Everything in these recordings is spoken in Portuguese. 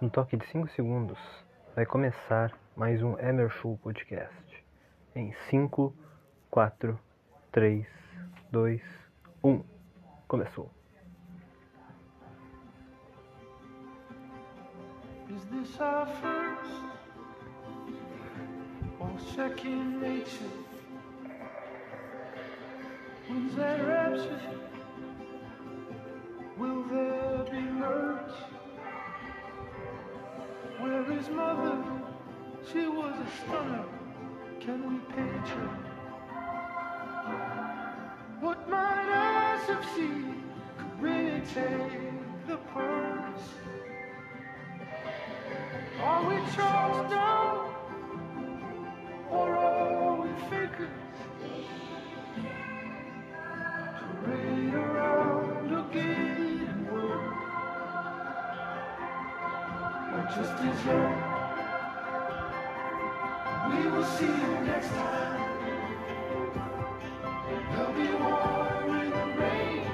No toque de 5 segundos vai começar mais um Emer Show Podcast. Em 5, 4, 3, 2, 1. Começou. Is this our first or second nature? When's rapture? Will there be? Where is mother? She was a stunner. Can we picture? What might eyes have seen could really take the purse? Are we Charles down? Just as young. We will see you next time. There'll be war in the rain.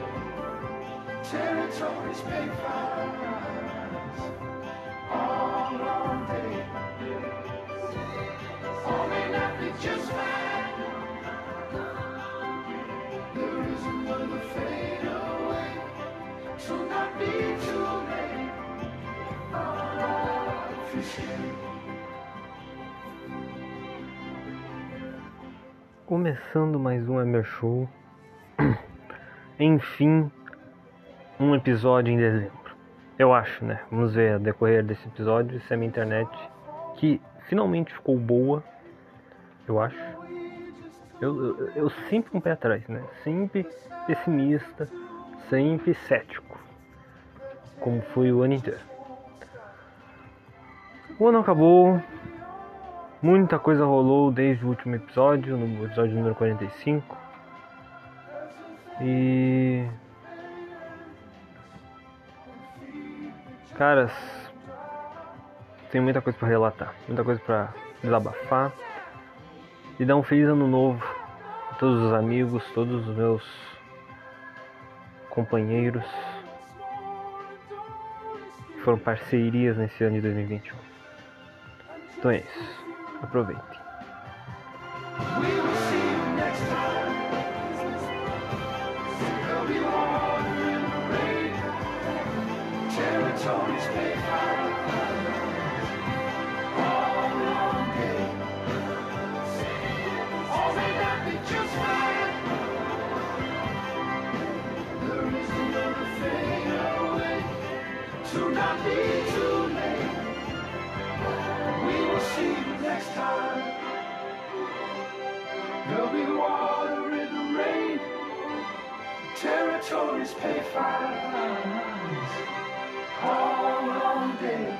Territories pay fines all long day. All may not be just fine. There is another fade away, so not be too Começando mais um Emer Show. Enfim, um episódio em dezembro. Eu acho, né? Vamos ver a decorrer desse episódio se a minha internet, que finalmente ficou boa, eu acho. Eu, eu, eu sempre com um pé atrás, né? Sempre pessimista, sempre cético. Como foi o ano inteiro. O ano acabou, muita coisa rolou desde o último episódio, no episódio número 45. E. Caras, tem muita coisa pra relatar, muita coisa pra desabafar. E dar um feliz ano novo a todos os amigos, todos os meus companheiros que foram parcerias nesse ano de 2021. Então é isso. Away. To not be too see you next time. There'll be water in the rain. Territories pay fines all long day.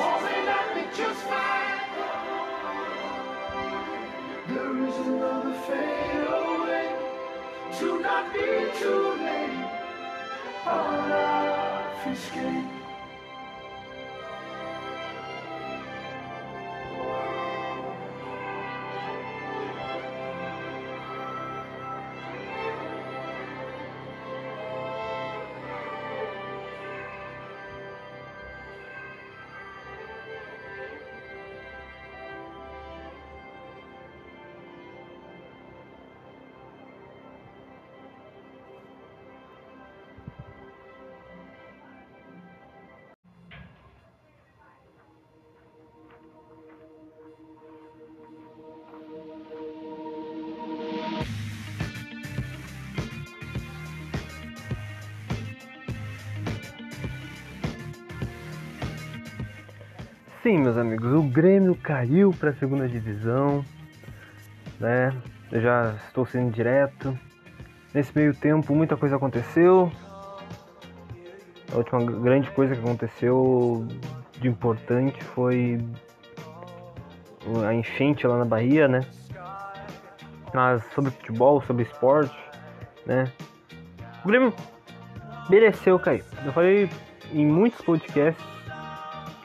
All may not be just fine. There is another fade away. To not be too late. On obfuscate. Sim, meus amigos, o Grêmio caiu para a segunda divisão, né? Eu já estou sendo direto. Nesse meio tempo, muita coisa aconteceu. A última grande coisa que aconteceu de importante foi a enchente lá na Bahia, né? Mas sobre futebol, sobre esporte, né? O Grêmio mereceu cair. Eu falei em muitos podcasts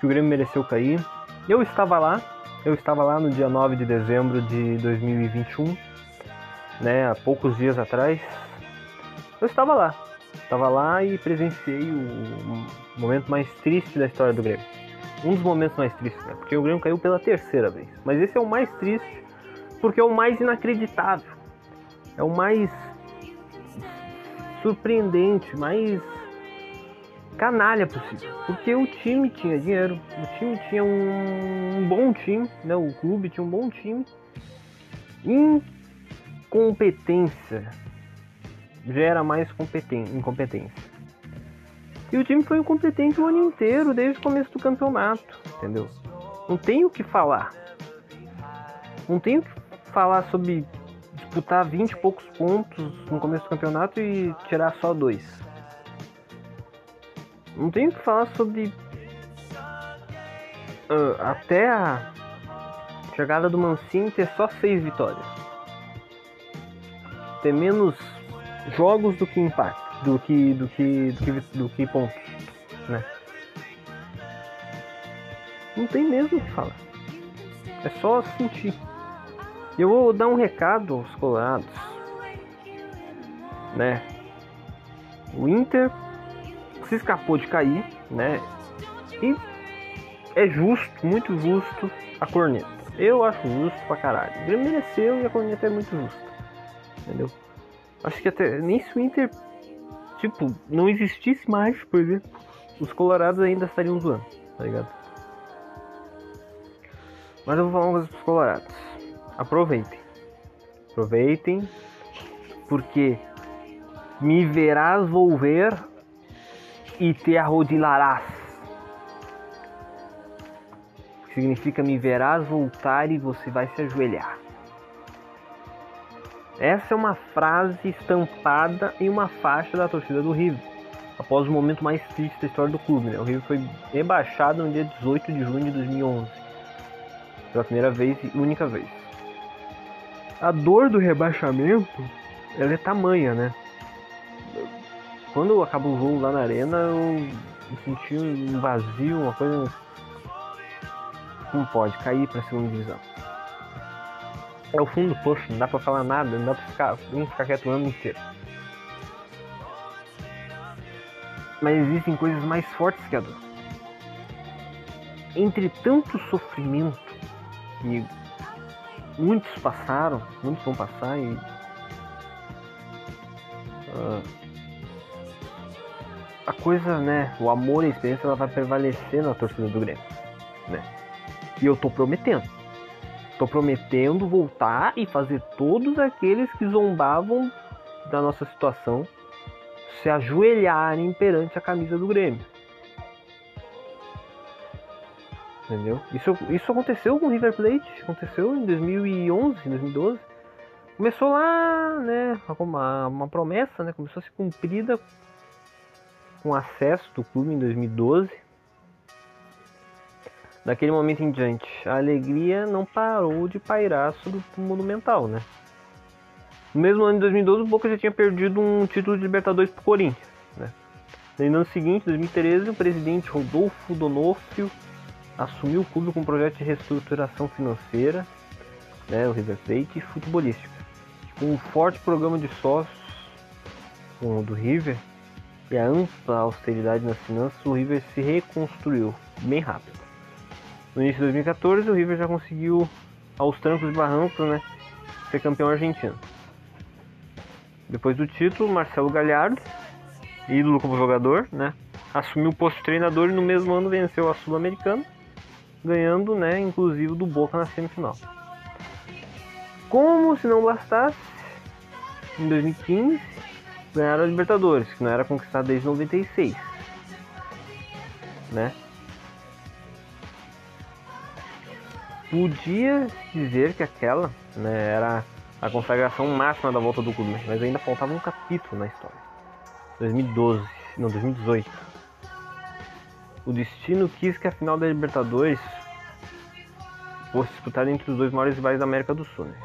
que o Grêmio mereceu cair. Eu estava lá, eu estava lá no dia 9 de dezembro de 2021, né, há poucos dias atrás. Eu estava lá, Tava lá e presenciei o momento mais triste da história do Grêmio. Um dos momentos mais tristes, né? Porque o Grêmio caiu pela terceira vez. Mas esse é o mais triste porque é o mais inacreditável. É o mais surpreendente, mais canalha possível. Porque o time tinha dinheiro, o time tinha um bom time, né? O clube tinha um bom time. Incompetência gera mais incompetência. E o time foi incompetente o ano inteiro, desde o começo do campeonato, entendeu? Não tem o que falar. Não tem o que falar sobre disputar 20 e poucos pontos no começo do campeonato e tirar só dois. Não tem o que falar sobre uh, até a chegada do Mancini ter só seis vitórias. Ter menos jogos do que empate, do que do que do que, do que pontos, né? Não tem mesmo o que falar. É só sentir. Eu vou dar um recado aos colorados, né? O Inter se escapou de cair, né? E é justo, muito justo a corneta. Eu acho justo pra caralho. O Grêmio mereceu e a corneta é muito justa. Entendeu? Acho que até nem se o Inter, tipo, não existisse mais, por exemplo, os colorados ainda estariam zoando, tá ligado? Mas eu vou falar uma coisa pros colorados. Aproveitem. Aproveitem, porque me verás volver e te arrodilarás. Significa me verás voltar e você vai se ajoelhar. Essa é uma frase estampada em uma faixa da torcida do River, após o momento mais triste da história do clube. Né? O River foi rebaixado no dia 18 de junho de 2011, pela primeira vez e única vez. A dor do rebaixamento, ela é tamanha, né? Quando acabou o jogo lá na arena, eu senti um vazio, uma coisa. Não pode cair para a segunda divisão. É o fundo do poço, não dá pra falar nada, não dá pra ficar, não ficar quieto o ano inteiro. Mas existem coisas mais fortes que a dor. Entre tanto sofrimento que muitos passaram, muitos vão passar e. Uh, a coisa, né? O amor e a experiência ela vai prevalecer na torcida do Grêmio, né? E eu tô prometendo. Tô prometendo voltar e fazer todos aqueles que zombavam da nossa situação se ajoelharem perante a camisa do Grêmio. Entendeu? Isso, isso aconteceu com o River Plate, aconteceu em 2011, 2012. Começou lá, né, uma, uma promessa, né, começou a ser cumprida com acesso do clube em 2012. Daquele momento em diante, a alegria não parou de pairar sobre o Monumental, né? No mesmo ano de 2012, o Boca já tinha perdido um título de Libertadores pro Corinthians, né? No ano seguinte, 2013, o presidente Rodolfo Donofrio assumiu o clube com um projeto de reestruturação financeira, né, o River Plate, e futebolística. Com um forte programa de sócios do River e a ampla austeridade nas finanças, o River se reconstruiu bem rápido. No início de 2014, o River já conseguiu, aos trancos e barrancos, né, ser campeão argentino. Depois do título, Marcelo Galhardo, ídolo como jogador, né, assumiu o posto de treinador e no mesmo ano venceu a Sul-Americana, ganhando, né, inclusive do Boca na semifinal. Como se não bastasse, em 2015 ganharam a Libertadores, que não era conquistada desde 96, né? Podia dizer que aquela né, era a consagração máxima da volta do clube, mas ainda faltava um capítulo na história. 2012, não, 2018. O destino quis que a final da Libertadores fosse disputada entre os dois maiores rivais da América do Sul, né?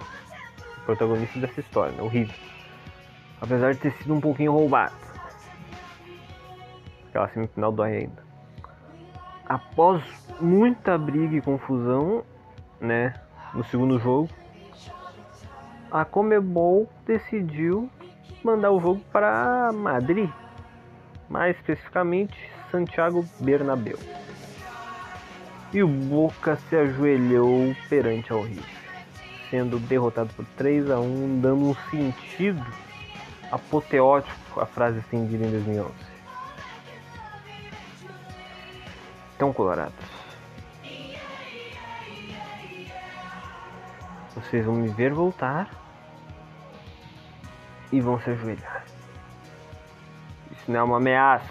O protagonista dessa história, né? o River. Apesar de ter sido um pouquinho roubado. Aquela semifinal dói ainda. Após muita briga e confusão, né, no segundo jogo, a Comebol decidiu mandar o jogo para Madrid, mais especificamente Santiago Bernabéu. E o Boca se ajoelhou perante ao River, sendo derrotado por 3 a 1, dando um sentido apoteótico à frase estendida em 2011. Então, colorados, vocês vão me ver voltar e vão se ajoelhar. Isso não é uma ameaça,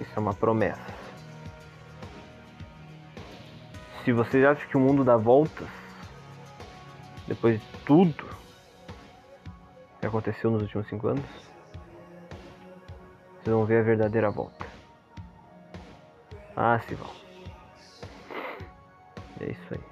isso é uma promessa. Se vocês acham que o mundo dá voltas, depois de tudo que aconteceu nos últimos cinco anos, vocês vão ver a verdadeira volta. Ah, se vão. É isso aí.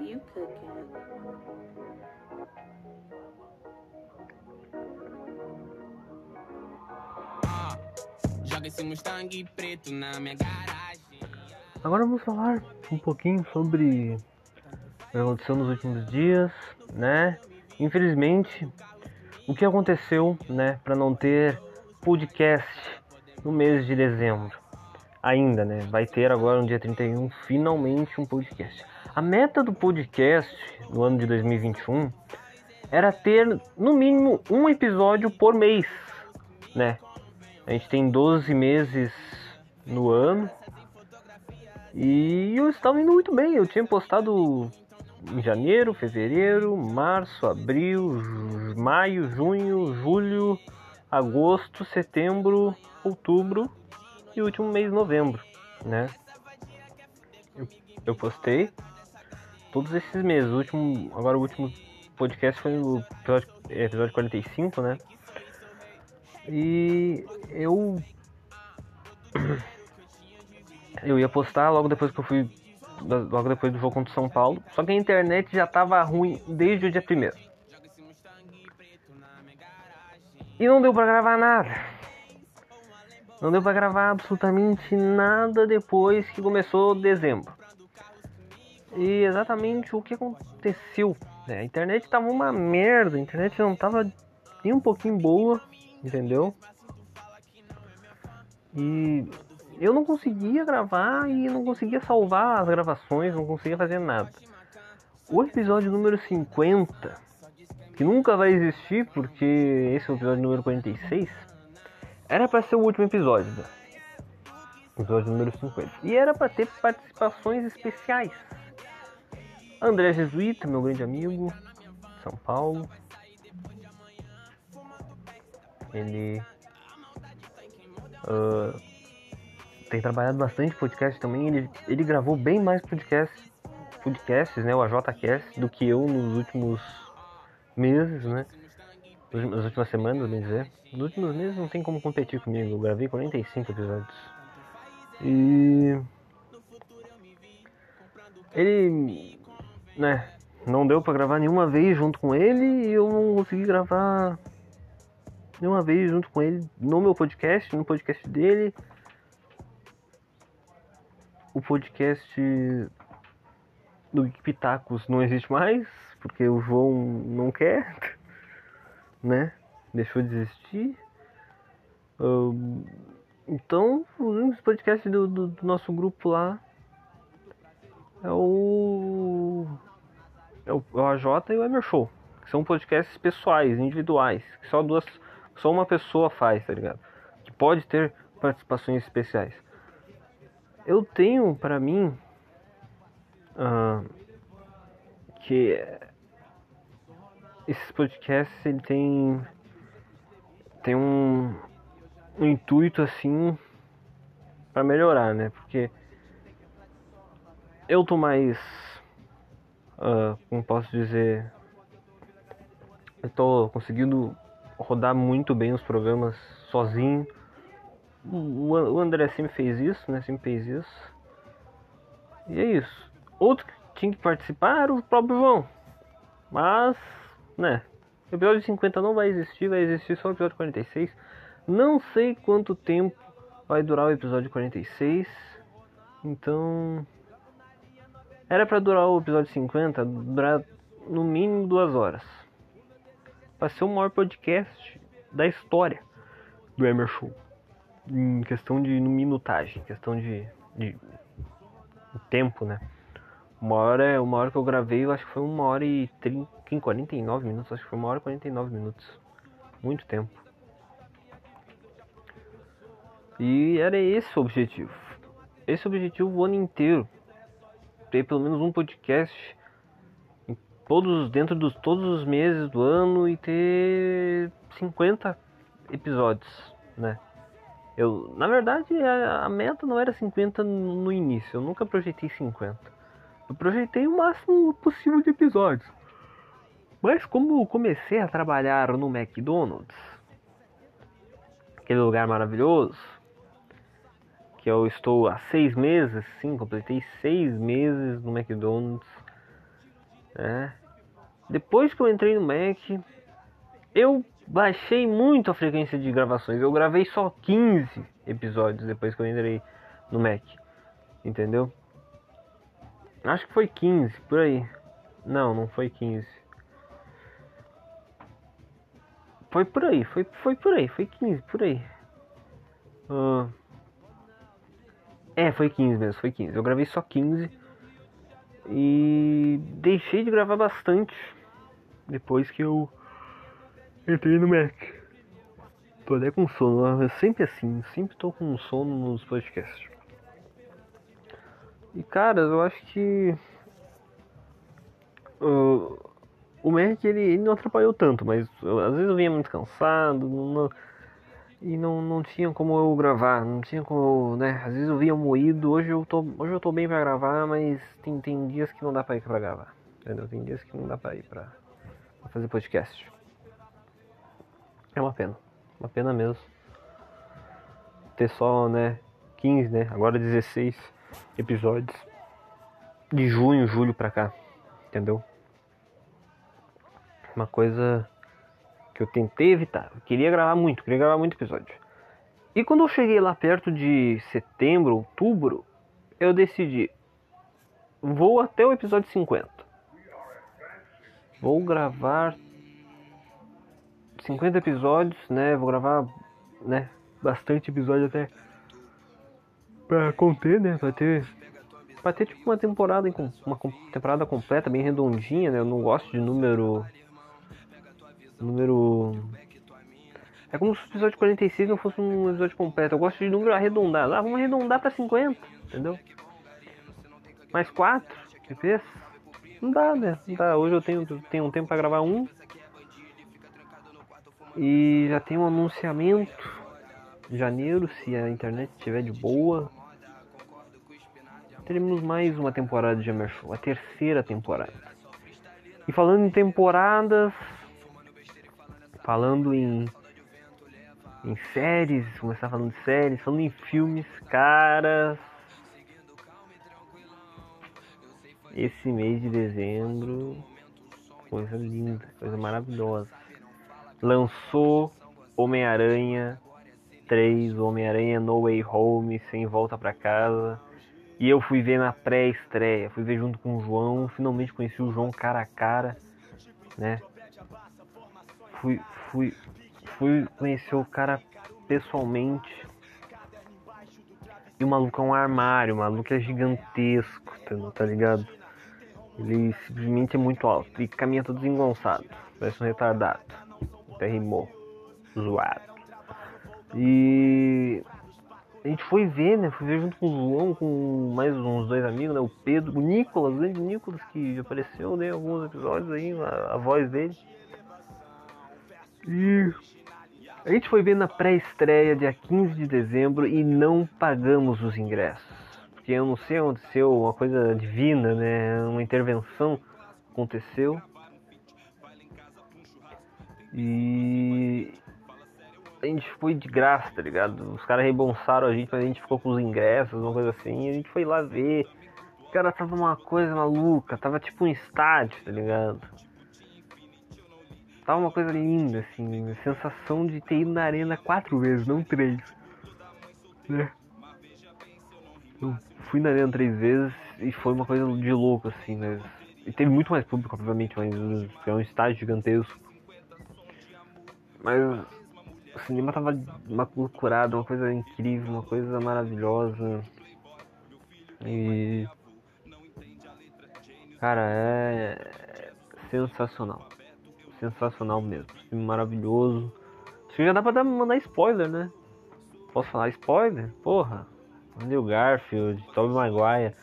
You cooking? Joga esse Mustang preto na minha garagem. Agora vamos falar um pouquinho sobre o que aconteceu nos últimos dias, né? Infelizmente, o que aconteceu, né, para não ter podcast no mês de dezembro. Ainda, né? Vai ter agora no dia 31 finalmente um podcast. A meta do podcast no ano de 2021 era ter no mínimo um episódio por mês, né? A gente tem 12 meses no ano, e eu estava indo muito bem. Eu tinha postado em janeiro, fevereiro, março, abril, maio, junho, julho, agosto, setembro, outubro e o último mês, novembro, né? Eu, eu postei todos esses meses. O último, agora o último podcast foi o episódio, episódio 45, né? E eu eu ia postar logo depois que eu fui. Logo depois do jogo contra o São Paulo. Só que a internet já tava ruim desde o dia primeiro. E não deu pra gravar nada. Não deu pra gravar absolutamente nada depois que começou dezembro. E exatamente o que aconteceu. né? A internet tava uma merda, a internet não tava nem um pouquinho boa, entendeu? E eu não conseguia gravar e não conseguia salvar as gravações, não conseguia fazer nada. O episódio número 50, que nunca vai existir porque esse é o episódio número 46, era pra ser o último episódio, né? Episódio número 50. E era pra ter participações especiais. André Jesuíta, meu grande amigo, São Paulo. Ele ah, tem trabalhado bastante podcast também. Ele, ele gravou bem mais podcast, podcasts, né? O AJCast, do que eu nos últimos meses, né? Nas últimas semanas, bem dizer. Nos últimos meses não tem como competir comigo. Eu gravei 45 episódios. E. Ele. Né? Não deu pra gravar nenhuma vez junto com ele e eu não consegui gravar nenhuma vez junto com ele no meu podcast, no podcast dele. O podcast do Pitacos não existe mais, porque o João não quer, né? Deixou de existir. Então, os podcasts do, do, do nosso grupo lá é o. É o, é o AJ e o Emer Show. Que são podcasts pessoais, individuais. Que só duas. Só uma pessoa faz, tá ligado? Que pode ter participações especiais. Eu tenho pra mim. ah, que esses podcasts ele tem tem um, um intuito assim para melhorar, né? Porque eu tô mais ah, como posso dizer eu tô conseguindo rodar muito bem os programas sozinho. O o André sempre fez isso, né? Sempre fez isso. E é isso. Outro tinha que participar era o próprio João. Mas, né, o episódio 50 não vai existir, vai existir só o episódio 46. Não sei quanto tempo vai durar o episódio 46. Então, era pra durar o episódio 50, durar no mínimo duas horas. Pra ser o maior podcast da história do Emer Show. Em questão de minutagem, questão de, de tempo, né? Uma hora, uma hora que eu gravei, eu acho que foi uma hora e 30, 49 minutos, acho que foi uma hora e 49 minutos. Muito tempo. E era esse o objetivo. Esse objetivo o ano inteiro. Ter pelo menos um podcast em todos dentro dos todos os meses do ano e ter 50 episódios, né? Eu, na verdade, a, a meta não era 50 no, no início. Eu nunca projetei 50. Eu projetei o máximo possível de episódios. Mas como comecei a trabalhar no McDonald's, aquele lugar maravilhoso, que eu estou há seis meses, sim, completei seis meses no McDonald's, né? Depois que eu entrei no Mac, eu baixei muito a frequência de gravações. Eu gravei só 15 episódios depois que eu entrei no Mac, entendeu? Acho que foi 15, por aí. Não, não foi 15. Foi por aí, foi, foi por aí, foi 15, por aí. Ah, é, foi 15 mesmo, foi 15. Eu gravei só 15. E deixei de gravar bastante depois que eu entrei no Mac. Tô até com sono, é sempre assim, sempre tô com sono nos podcasts. E cara, eu acho que uh, o Mac ele, ele não atrapalhou tanto, mas eu- às vezes eu vinha muito cansado não- e não, não tinha como eu gravar, não tinha como, né? Às vezes eu vinha moído, hoje eu tô, hoje eu tô bem pra gravar, mas tem, tem dias que não dá pra ir pra gravar, entendeu? Tem dias que não dá pra ir pra fazer podcast. É uma pena, uma pena mesmo. Ter só, né, 15, né? Agora 16 episódios de junho, julho pra cá, entendeu? Uma coisa que eu tentei evitar. Eu queria gravar muito, queria gravar muito episódio. E quando eu cheguei lá perto de setembro, outubro, eu decidi vou até o episódio 50. Vou gravar 50 episódios, né? Vou gravar, né, bastante episódio até pra conter, né? Pra ter Pra ter tipo uma temporada uma temporada completa, bem redondinha, né? Eu não gosto de número. Número. É como se o episódio 46 não fosse um episódio completo. Eu gosto de número arredondado. Ah, vamos arredondar pra 50, entendeu? Mais 4 EPs? Não dá, né? Não dá. Hoje eu tenho, tenho um tempo pra gravar um. E já tem um anunciamento. Em janeiro, se a internet estiver de boa, teremos mais uma temporada de Hammer a terceira temporada. E falando em temporadas, falando em em séries, começar falando de séries, falando em filmes, caras. Esse mês de dezembro, coisa linda, coisa maravilhosa. Lançou Homem-Aranha 3, Homem-Aranha No Way Home, sem volta pra casa. E eu fui ver na pré-estreia, fui ver junto com o João, finalmente conheci o João cara a cara, né? Fui, fui, fui conhecer o cara pessoalmente. E o maluco é um armário, o maluco é gigantesco, tá, tá ligado? Ele simplesmente é muito alto e caminha todo desengonçado, parece um retardado. Até rimou, zoado. E a gente foi ver, né? Fui ver junto com o João, com mais uns dois amigos, né? O Pedro, o Nicolas, o grande Nicolas, que apareceu né, alguns episódios aí, a, a voz dele. E a gente foi ver na pré-estreia, dia 15 de dezembro, e não pagamos os ingressos. Porque eu não sei, aconteceu uma coisa divina, né? Uma intervenção aconteceu. E a gente foi de graça, tá ligado? Os caras rebonçaram a gente, mas a gente ficou com os ingressos, uma coisa assim, e a gente foi lá ver. Cara, tava uma coisa maluca, tava tipo um estádio, tá ligado? Tava uma coisa linda, assim, sensação de ter ido na arena quatro vezes, não três. Né? Eu fui na arena três vezes e foi uma coisa de louco, assim, mas. E teve muito mais público, obviamente, mas é um estádio gigantesco. Mas o cinema tava uma loucurada, uma coisa incrível, uma coisa maravilhosa. E. Cara, é sensacional. Sensacional mesmo. Filme maravilhoso. Acho que já dá pra dar, mandar spoiler, né? Posso falar spoiler? Porra. Andrew Garfield, Tobey Maguire.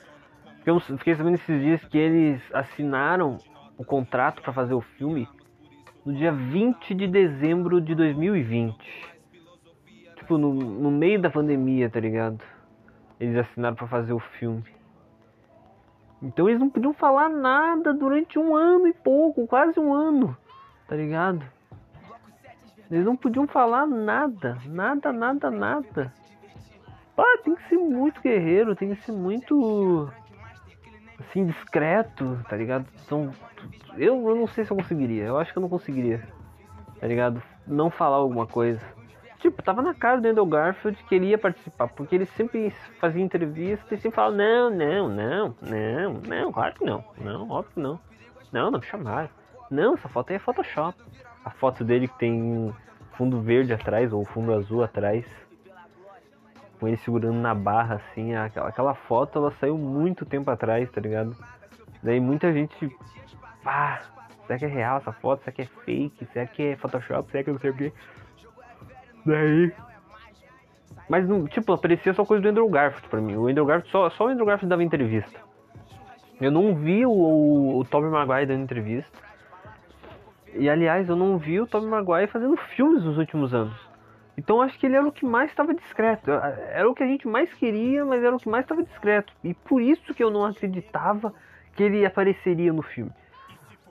Eu fiquei sabendo esses dias que eles assinaram o contrato pra fazer o filme no dia 20 de dezembro de 2020. Tipo, no, no meio da pandemia, tá ligado? Eles assinaram pra fazer o filme. Então eles não podiam falar nada durante um ano e pouco, quase um ano, tá ligado? Eles não podiam falar nada, nada, nada, nada. Ah, tem que ser muito guerreiro, tem que ser muito assim discreto, tá ligado? São eu, eu não sei se eu conseguiria. Eu acho que eu não conseguiria. Tá ligado? Não falar alguma coisa. Tipo, tava na cara do Andrew Garfield que ele ia participar, porque ele sempre fazia entrevista e sempre falava, não, não, não, não, não, claro que não, não, óbvio que não. Não, não me chamaram. Não, essa foto aí é Photoshop. A foto dele que tem fundo verde atrás, ou fundo azul atrás. Com ele segurando na barra, assim, aquela, aquela foto ela saiu muito tempo atrás, tá ligado? Daí muita gente. Pá, será que é real essa foto? Será que é fake? Será que é Photoshop? Será que não sei o quê? Daí. Mas, tipo, aparecia só coisa do Andrew Garfield pra mim. O Andrew Garfield, só, só o Andrew Garfield dava entrevista. Eu não vi o, o, o Tobey Maguire dando entrevista. E, aliás, eu não vi o Tobey Maguire fazendo filmes nos últimos anos. Então, acho que ele era o que mais estava discreto. Era o que a gente mais queria, mas era o que mais estava discreto. E por isso que eu não acreditava que ele apareceria no filme.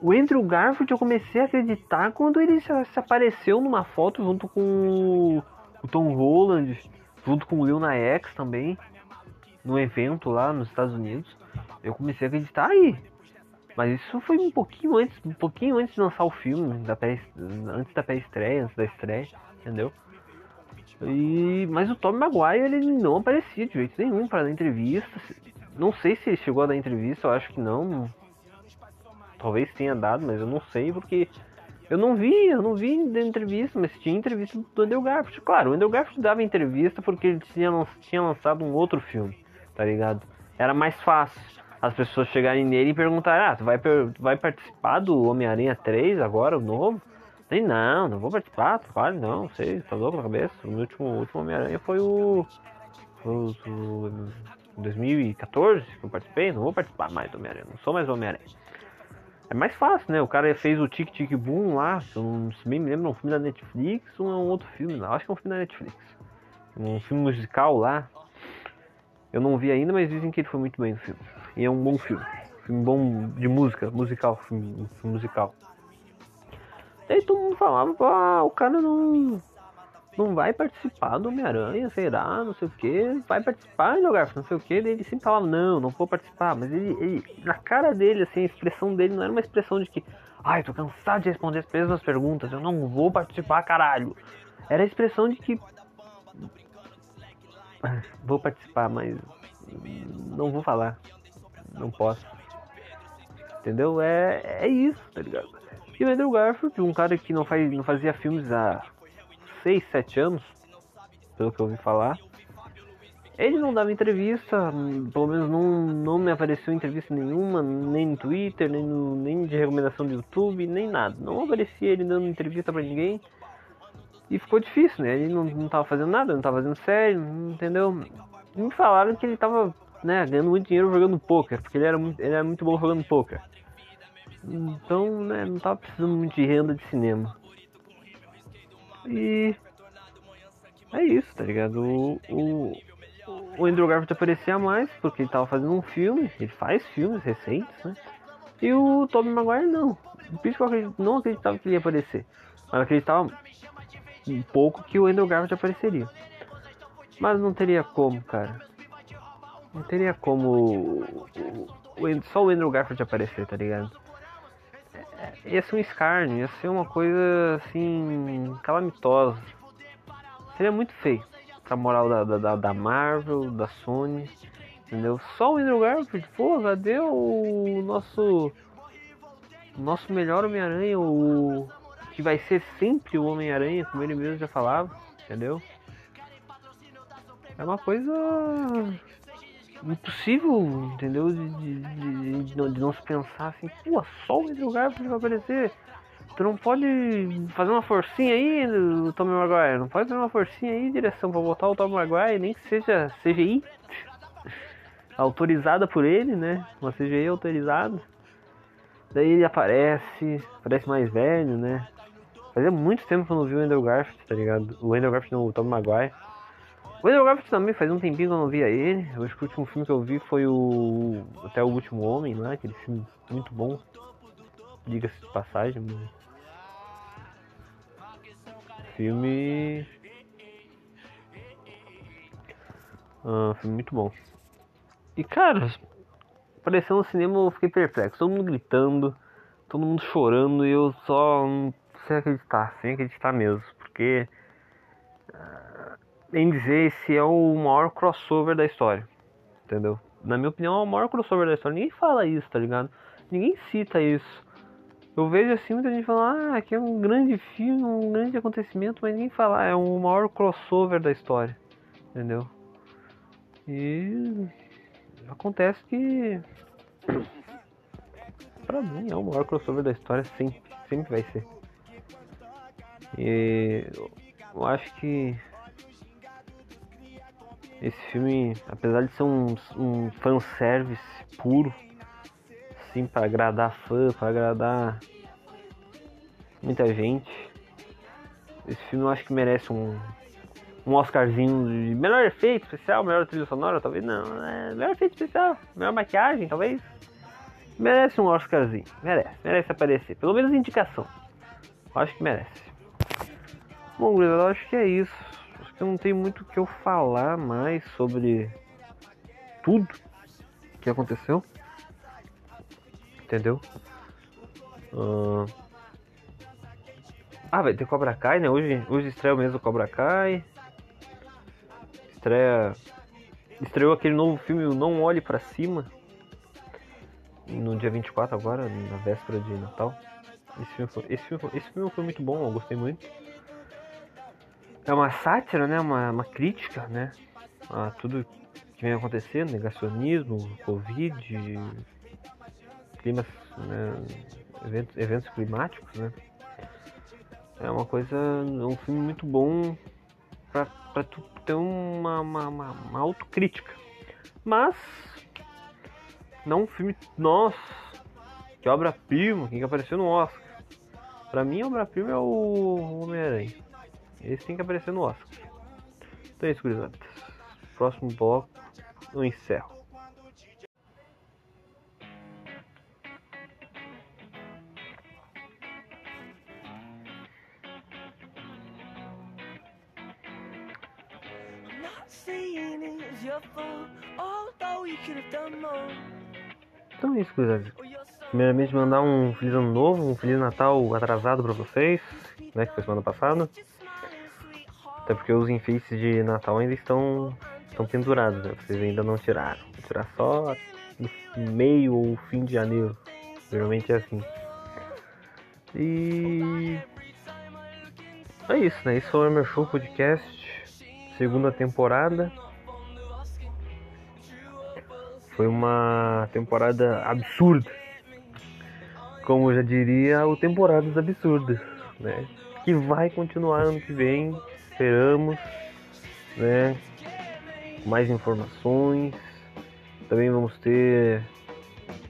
O Andrew Garfield eu comecei a acreditar quando ele se apareceu numa foto junto com o Tom Holland, junto com o Lil X também, no evento lá nos Estados Unidos. Eu comecei a acreditar aí. Mas isso foi um pouquinho antes, um pouquinho antes de lançar o filme, da pré, antes da pré-estreia, antes da estreia, entendeu? E, mas o Tom Maguire ele não aparecia de jeito nenhum para dar entrevista. Não sei se ele chegou a dar entrevista, eu acho que não. Talvez tenha dado, mas eu não sei porque eu não vi, eu não vi entrevista, mas tinha entrevista do Andrew Garfield. Claro, o Andrew Garfield dava entrevista porque ele tinha, tinha lançado um outro filme, tá ligado? Era mais fácil as pessoas chegarem nele e perguntarem, ah, tu vai, tu vai participar do Homem-Aranha 3 agora, o novo? Nem não, não vou participar, claro, não, sei, tá louco na cabeça. O meu último, último Homem-Aranha foi o. Foi o, o 2014 que eu participei, não vou participar mais do Homem-Aranha, não sou mais Homem-Aranha. É mais fácil, né? O cara fez o Tic Tic Boom lá, se eu não se bem me lembro, é um filme da Netflix ou é um outro filme lá? Acho que é um filme da Netflix. Um filme musical lá. Eu não vi ainda, mas dizem que ele foi muito bem no filme. E é um bom filme. Filme bom de música, musical, filme, filme musical. Daí todo mundo falava, ah, o cara não. Não vai participar do Homem-Aranha, será? Não sei o que. Vai participar, Andrew Garfield, não sei o que. Ele sempre falava, não, não vou participar. Mas ele, ele, na cara dele, assim, a expressão dele não era uma expressão de que, ai, tô cansado de responder as mesmas perguntas, eu não vou participar, caralho. Era a expressão de que. "Ah, Vou participar, mas não vou falar. Não posso. Entendeu? É, é isso, tá ligado? E o Andrew Garfield, um cara que não, faz, não fazia filmes há 6, 7 anos, pelo que eu ouvi falar. Ele não dava entrevista, pelo menos não, não me apareceu entrevista nenhuma, nem no Twitter, nem, no, nem de recomendação do YouTube, nem nada. Não aparecia ele dando entrevista pra ninguém. E ficou difícil, né? Ele não, não tava fazendo nada, não tava fazendo sério, entendeu? Me falaram que ele tava né, ganhando muito dinheiro jogando poker, porque ele era muito, ele era muito bom jogando poker. Então, né, não tava precisando muito de renda de cinema. E é isso, tá ligado? O, o, o Andrew Garfield aparecia mais porque ele tava fazendo um filme, ele faz filmes recentes, né? E o Tobey Maguire não. Eu acredit- não acreditava que ele ia aparecer. Mas acreditava um pouco que o Andrew Garfield apareceria. Mas não teria como, cara. Não teria como só o Andrew Garfield aparecer, tá ligado? É, Ia ser um escárnio, ia ser uma coisa assim. calamitosa. Seria muito feio pra moral da, da, da- Marvel, da Sony, entendeu? Só o Andrew Garfield, pô, cadê o nosso. o nosso melhor Homem-Aranha, o. que vai ser sempre o Homem-Aranha, como ele mesmo já falava, entendeu? É uma coisa impossível, entendeu? De, de, de- de não, de não se pensar assim, pô, só o Andrew Garfield vai aparecer. Tu não pode fazer uma forcinha aí, Tommy Maguire. Não pode fazer uma forcinha aí, direção, pra botar o Tommy Maguire, nem que seja CGI. Autorizada por ele, né? Uma CGI autorizada. Daí ele aparece, parece mais velho, né? Fazia muito tempo que eu não vi o Andrew Garfield, tá ligado? O Andrew Garfield não, o Tommy Maguire. O Andrew Garfield também faz um tempinho que eu não via ele. Eu acho que o último filme que eu vi foi o. Até o Último Homem lá, aquele filme muito bom. Diga-se de passagem. Filme. Ah, filme muito bom. E cara, apareceu no cinema eu fiquei perplexo. Todo mundo gritando, todo mundo chorando e eu só não sem acreditar, sem acreditar mesmo. Porque em dizer esse é o maior crossover da história. Entendeu? Na minha opinião, é o maior crossover da história. Ninguém fala isso, tá ligado? Ninguém cita isso. Eu vejo assim muita gente falando, ah, aqui é um grande filme, um grande acontecimento, mas ninguém fala, ah, é o maior crossover da história. Entendeu? E acontece que pra mim é o maior crossover da história, sempre, sempre vai ser. E eu acho que esse filme, apesar de ser um, um fanservice puro, assim, pra agradar fã, pra agradar muita gente, esse filme eu acho que merece um, um Oscarzinho de melhor efeito especial, melhor trilha sonora, talvez não, é, melhor efeito especial, melhor maquiagem, talvez. Merece um Oscarzinho, merece, merece aparecer, pelo menos indicação. Eu acho que merece. Bom, eu acho que é isso. Eu não tenho muito o que eu falar mais sobre tudo que aconteceu. Entendeu? Ah, Ah, vai ter Cobra Kai, né? Hoje, hoje estreia o mesmo Cobra Kai. Estreia. Estreou aquele novo filme, Não Olhe Pra Cima. No dia 24 agora, na véspera de Natal. Esse filme, foi, esse, filme, esse filme foi muito bom, eu gostei muito. É uma sátira, né? Uma, uma crítica, né? A tudo que vem acontecendo, negacionismo, Covid, climas, né? Eventos, eventos climáticos, né? É uma coisa, um filme muito bom pra, pra tu ter uma, uma, uma, uma autocrítica. Mas, não um filme, nossa, que obra-prima, que apareceu no Oscar. Pra mim, obra-prima é o Homem-Aranha. Esse tem que aparecer no Oscar. Então é isso, gurizada. Próximo bloco, eu encerro. Então é isso, gurizada. Primeiramente, mandar um Feliz Ano Novo, um Feliz Natal atrasado pra vocês, né? Que foi semana passada. Até porque os enfeites de Natal ainda estão, estão pendurados, né? Vocês ainda não tiraram. Vou tirar só no meio ou fim de janeiro. Geralmente é assim. E. É isso, né? Isso foi o meu show podcast. Segunda temporada. Foi uma temporada absurda. Como já diria, o Temporadas Absurdas, né? Que vai continuar ano que vem, esperamos, né? Mais informações. Também vamos ter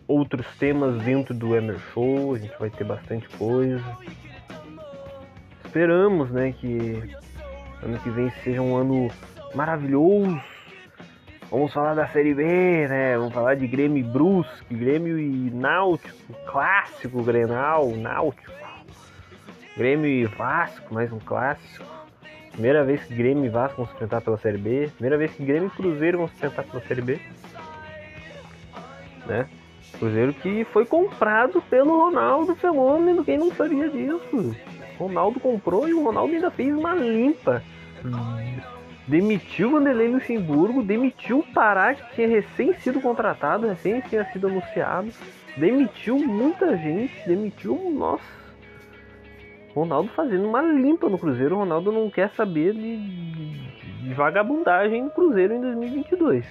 outros temas dentro do Emer Show, a gente vai ter bastante coisa. Esperamos, né, que ano que vem seja um ano maravilhoso. Vamos falar da Série B, né? Vamos falar de Grêmio e Brusque, Grêmio e Náutico, clássico Grenal, Náutico. Grêmio e Vasco, mais um clássico. Primeira vez que Grêmio e Vasco vão se enfrentar pela Série B. Primeira vez que Grêmio e Cruzeiro vão se enfrentar pela Série B. né? Cruzeiro que foi comprado pelo Ronaldo Fenômeno, quem não sabia disso? Ronaldo comprou e o Ronaldo ainda fez uma limpa. Demitiu Vanderlei Luxemburgo, demitiu o Pará, que tinha recém sido contratado, recém tinha sido anunciado. Demitiu muita gente, demitiu, nossa. Ronaldo fazendo uma limpa no Cruzeiro. O Ronaldo não quer saber de, de- de vagabundagem no Cruzeiro em 2022.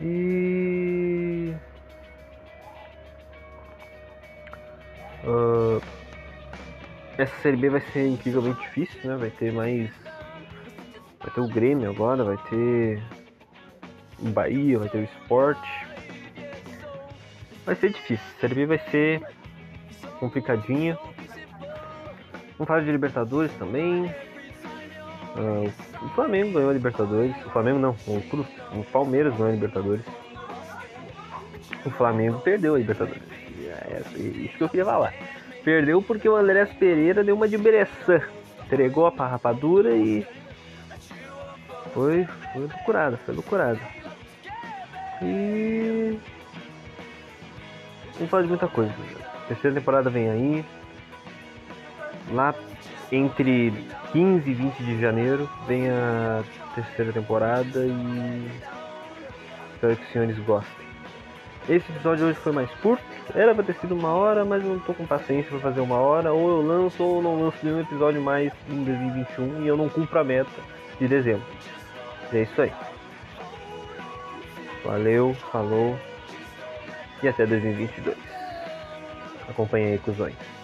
E. Ah, essa Série B vai ser incrivelmente difícil, né? Vai ter mais. Vai ter o Grêmio agora, vai ter o Bahia, vai ter o Sport. Vai ser difícil. A Série B vai ser complicadinha. Vamos falar de Libertadores também. Ah, o Flamengo ganhou a Libertadores. O Flamengo não, o, Cru- o Palmeiras ganhou a Libertadores. O Flamengo perdeu a Libertadores. É isso que eu queria falar. Perdeu porque o Andrés Pereira deu uma de Bressan. Entregou a rapadura e. Foi, foi loucurada, foi loucurada. E. Falar de muita coisa. Terceira temporada vem aí. Lá entre 15 e 20 de janeiro vem a terceira temporada e espero que os senhores gostem. Esse episódio hoje foi mais curto, era pra ter sido uma hora, mas eu não tô com paciência pra fazer uma hora, ou eu lanço ou não lanço nenhum episódio mais em 2021 e eu não cumpro a meta de dezembro. E é isso aí. Valeu, falou e até 2022. Acompanhe aí, cuzões.